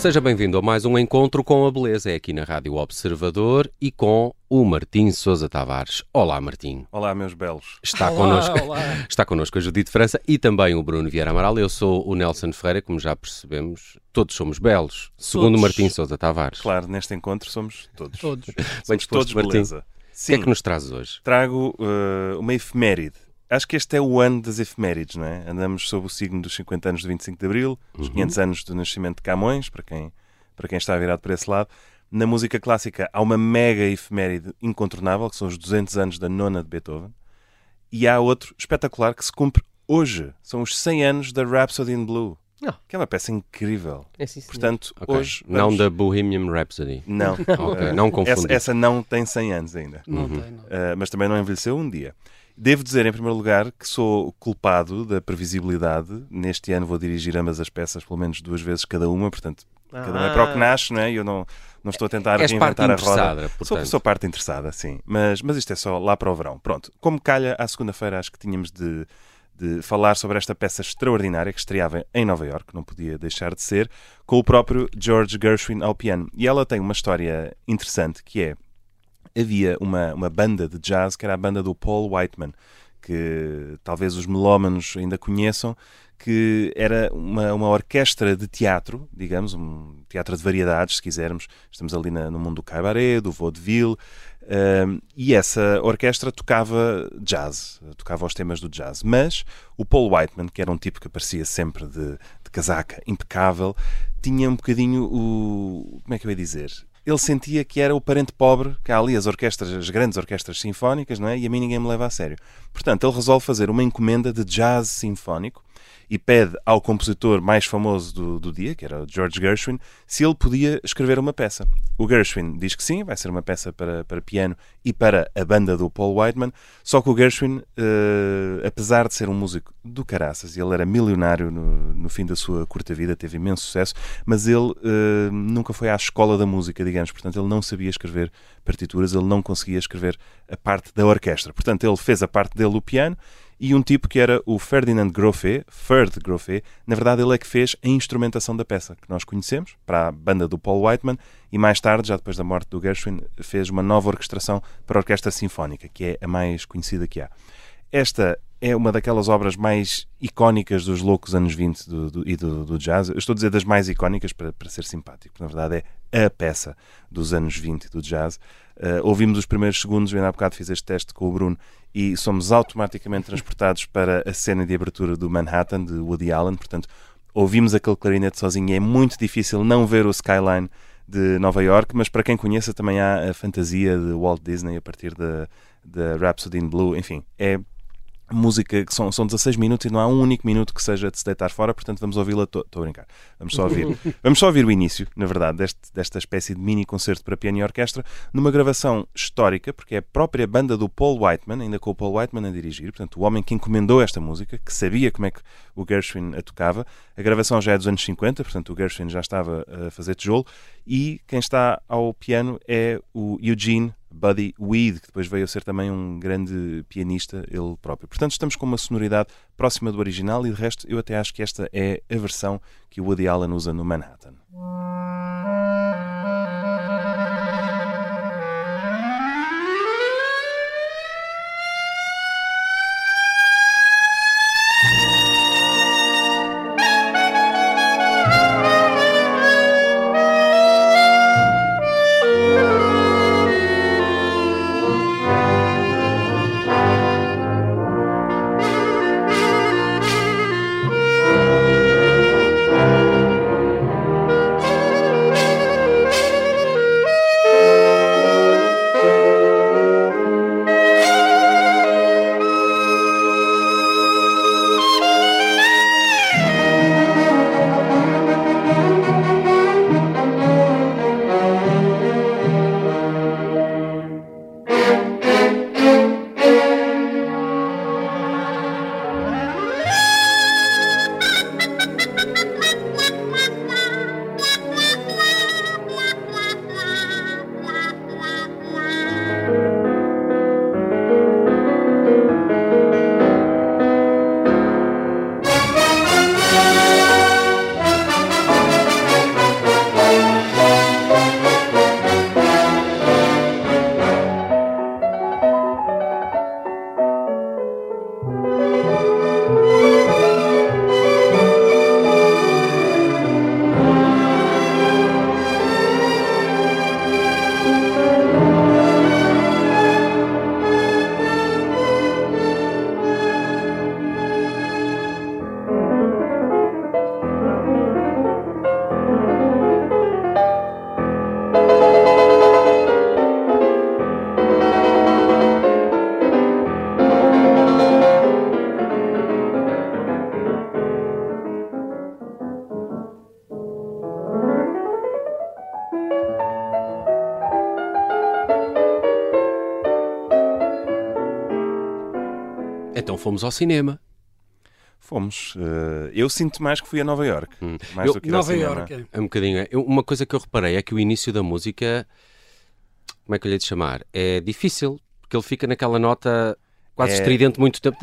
Seja bem-vindo a mais um encontro com a beleza. É aqui na Rádio Observador e com o Martim Sousa Tavares. Olá, Martim. Olá, meus belos. Está Olá, connosco, olá. está connosco a Judite França e também o Bruno Vieira Amaral. Eu sou o Nelson Ferreira, como já percebemos, todos somos belos, segundo Todos. Martim Sousa Tavares. Claro, neste encontro somos todos. Todos. Bem Somos todos Martim. beleza. O que Sim, é que nos trazes hoje? trago uh, uma efeméride. Acho que este é o ano das efemérides, não é? Andamos sob o signo dos 50 anos do 25 de Abril, os Uhum. 500 anos do nascimento de Camões, para quem, para quem está virado para esse lado. Na música clássica há uma mega efeméride incontornável, que são os 200 anos da nona de Beethoven. E há outro espetacular que se cumpre hoje. São os 100 anos da Rhapsody in Blue, Ah. que é uma peça incrível. É sim. Portanto, Ok. hoje... Não vamos- da Bohemian Rhapsody. Não. Ok, Uh, não essa, confundir. essa não tem 100 anos ainda. Não Uhum. tem, não. Uh, mas também não envelheceu um dia. Devo dizer, em primeiro lugar, que sou culpado da previsibilidade. Neste ano vou dirigir ambas as peças, pelo menos duas vezes cada uma, portanto, cada um é para o que nasce, não é? E eu não, não estou a tentar És reinventar a roda. interessada, Sou, portanto. sou parte interessada, sim. Mas, mas isto é só lá para o verão. Pronto, como calha, à segunda-feira acho que tínhamos de, de falar sobre esta peça extraordinária que estreava em Nova York, não podia deixar de ser, com o próprio George Gershwin ao piano. E ela tem uma história interessante que é havia uma, uma banda de jazz que era a banda do Paul Whiteman, que talvez os melómanos ainda conheçam, que era uma, uma orquestra de teatro, digamos, um teatro de variedades, se quisermos. Estamos ali na- no mundo do cabaret, do vaudeville, um, e essa orquestra tocava jazz, tocava os temas do jazz. Mas o Paul Whiteman, que era um tipo que aparecia sempre de, de casaca impecável, tinha um bocadinho o. Como é que eu ia dizer? Ele sentia que era o parente pobre, que há ali as orquestras, as grandes orquestras sinfónicas, não é? E a mim ninguém me leva a sério. Portanto, ele resolve fazer uma encomenda de jazz sinfónico e pede ao compositor mais famoso do, do dia, que era o George Gershwin, se ele podia escrever uma peça. O Gershwin diz que sim, vai ser uma peça para, para piano e para a banda do Paul Whiteman, só que o Gershwin, eh, apesar de ser um músico do caraças, ele era milionário no, no fim da sua curta vida, teve imenso sucesso, mas ele eh, nunca foi à escola da música, digamos, portanto ele não sabia escrever partituras, ele não conseguia escrever a parte da orquestra. Portanto, ele fez a parte dele, o piano, e um tipo que era o Ferdinand Groffet, Ferd Groffet, na verdade ele é que fez a instrumentação da peça, que nós conhecemos, para a banda do Paul Whiteman, e mais tarde, já depois da morte do Gershwin, fez uma nova orquestração para a Orquestra Sinfónica, que é a mais conhecida que há. Esta é uma daquelas obras mais icónicas dos loucos anos 20 do, do- e do, do jazz. Eu estou a dizer das mais icónicas para, para ser simpático, porque na verdade é a peça dos anos 20 do jazz. Uh, ouvimos os primeiros segundos, eu ainda há bocado fiz este teste com o Bruno, e somos automaticamente transportados para a cena de abertura do Manhattan, de Woody Allen. Portanto, ouvimos aquele clarinete sozinho e é muito difícil não ver o skyline de Nova York, mas para quem conheça também há a fantasia de Walt Disney a partir da, Rhapsody in Blue. Enfim, é música que são, são 16 minutos e não há um único minuto que seja de se deitar fora, portanto vamos ouvi-la. Estou a brincar. Vamos só ouvir. vamos só ouvir o início, na verdade, deste, desta espécie de mini concerto para piano e orquestra, numa gravação histórica, porque é a própria banda do Paul Whiteman, ainda com o Paul Whiteman a dirigir, portanto, o homem que encomendou esta música, que sabia como é que o Gershwin a tocava. A gravação já é dos anos 50, portanto, o Gershwin já estava a fazer tijolo, e quem está ao piano é o Eugene Buddy Weed, que depois veio a ser também um grande pianista ele próprio. Portanto, estamos com uma sonoridade próxima do original e de resto eu até acho que esta é a versão que o Woody Allen usa no Manhattan. Então fomos ao cinema. Fomos. Uh, eu sinto mais que fui a Nova York. Hum. Mais eu, do que Nova York. É. é um bocadinho. Eu, uma coisa que eu reparei é que o início da música, como é que eu lhe de chamar? É difícil, porque ele fica naquela nota quase é... estridente muito tempo.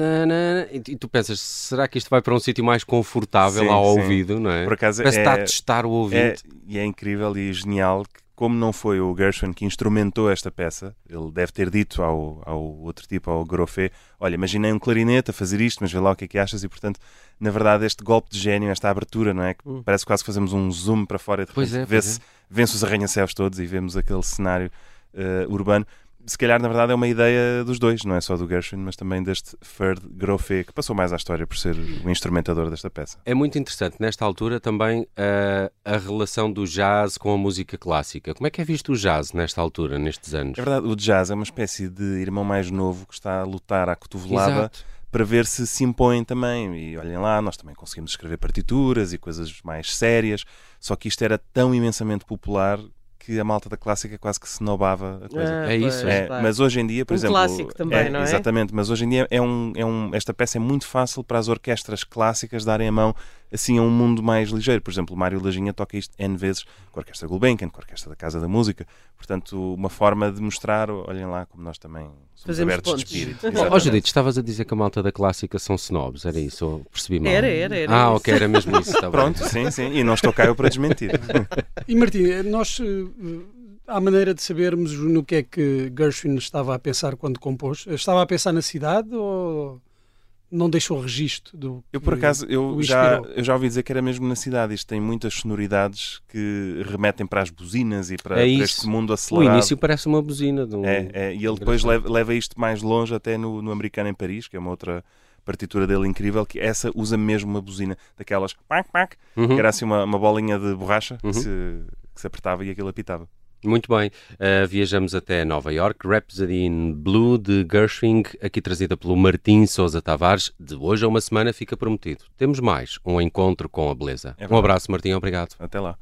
E tu pensas, será que isto vai para um sítio mais confortável sim, ao sim. ouvido, não é? Por acaso Parece é... que está a testar o ouvido. É... E é incrível e genial que como não foi o Gershwin que instrumentou esta peça, ele deve ter dito ao, ao outro tipo, ao Grofé, olha, imaginei um clarinete a fazer isto, mas vê lá o que é que achas, e portanto, na verdade, este golpe de gênio, esta abertura, não é? Que hum. parece quase que fazemos um zoom para fora e de repente é, vê-se, é. os arranha-céus todos e vemos aquele cenário uh, urbano se calhar na verdade é uma ideia dos dois, não é só do Gershwin, mas também deste Ferd Grofé, que passou mais à história por ser o instrumentador desta peça. É muito interessante nesta altura também a, a relação do jazz com a música clássica. Como é que é visto o jazz nesta altura, nestes anos? É verdade, o jazz é uma espécie de irmão mais novo que está a lutar à cotovelada. Exato para ver se se impõe também. E olhem lá, nós também conseguimos escrever partituras e coisas mais sérias, só que isto era tão imensamente popular que a malta da clássica quase que se nobava a coisa. Ah, é isso. É, mas hoje em dia, por um exemplo. clássico também, é, não é? Exatamente, mas hoje em dia é um, é um, esta peça é muito fácil para as orquestras clássicas darem a mão assim a um mundo mais ligeiro. Por exemplo, Mário Lajinha toca isto N vezes com a Orquestra Gulbenkian, com a Orquestra da Casa da Música. Portanto, uma forma de mostrar, olhem lá, como nós também somos Fazemos abertos pontos. de espírito. Ó oh, Judite, estavas a dizer que a malta da clássica são snobs, era isso? Ou percebi mal? Era, era, era. Ah, isso. ok, era mesmo isso. Tá Pronto, sim, sim. E não estou cá eu para desmentir. e Martim, nós Há maneira de sabermos no que é que Gershwin estava a pensar quando compôs? Estava a pensar na cidade ou não deixou registro do Eu por acaso eu já, eu já ouvi dizer que era mesmo na cidade. Isto tem muitas sonoridades que remetem para as buzinas e para, é para este mundo acelerado. O início parece uma buzina. De um... é, é, e ele depois leva, leva, isto mais longe até no, no Americano em Paris, que é uma outra partitura dele incrível, que essa usa mesmo uma buzina daquelas uhum. que era assim uma, uma bolinha de borracha uhum. que, se, que se apertava e aquilo apitava. Muito bem, uh, viajamos até Nova York. Rhapsody in Blue de Gershwin, aqui trazida pelo Martim Souza Tavares. De hoje a uma semana fica prometido. Temos mais um encontro com a beleza. É um abraço, Martim, obrigado. Até lá.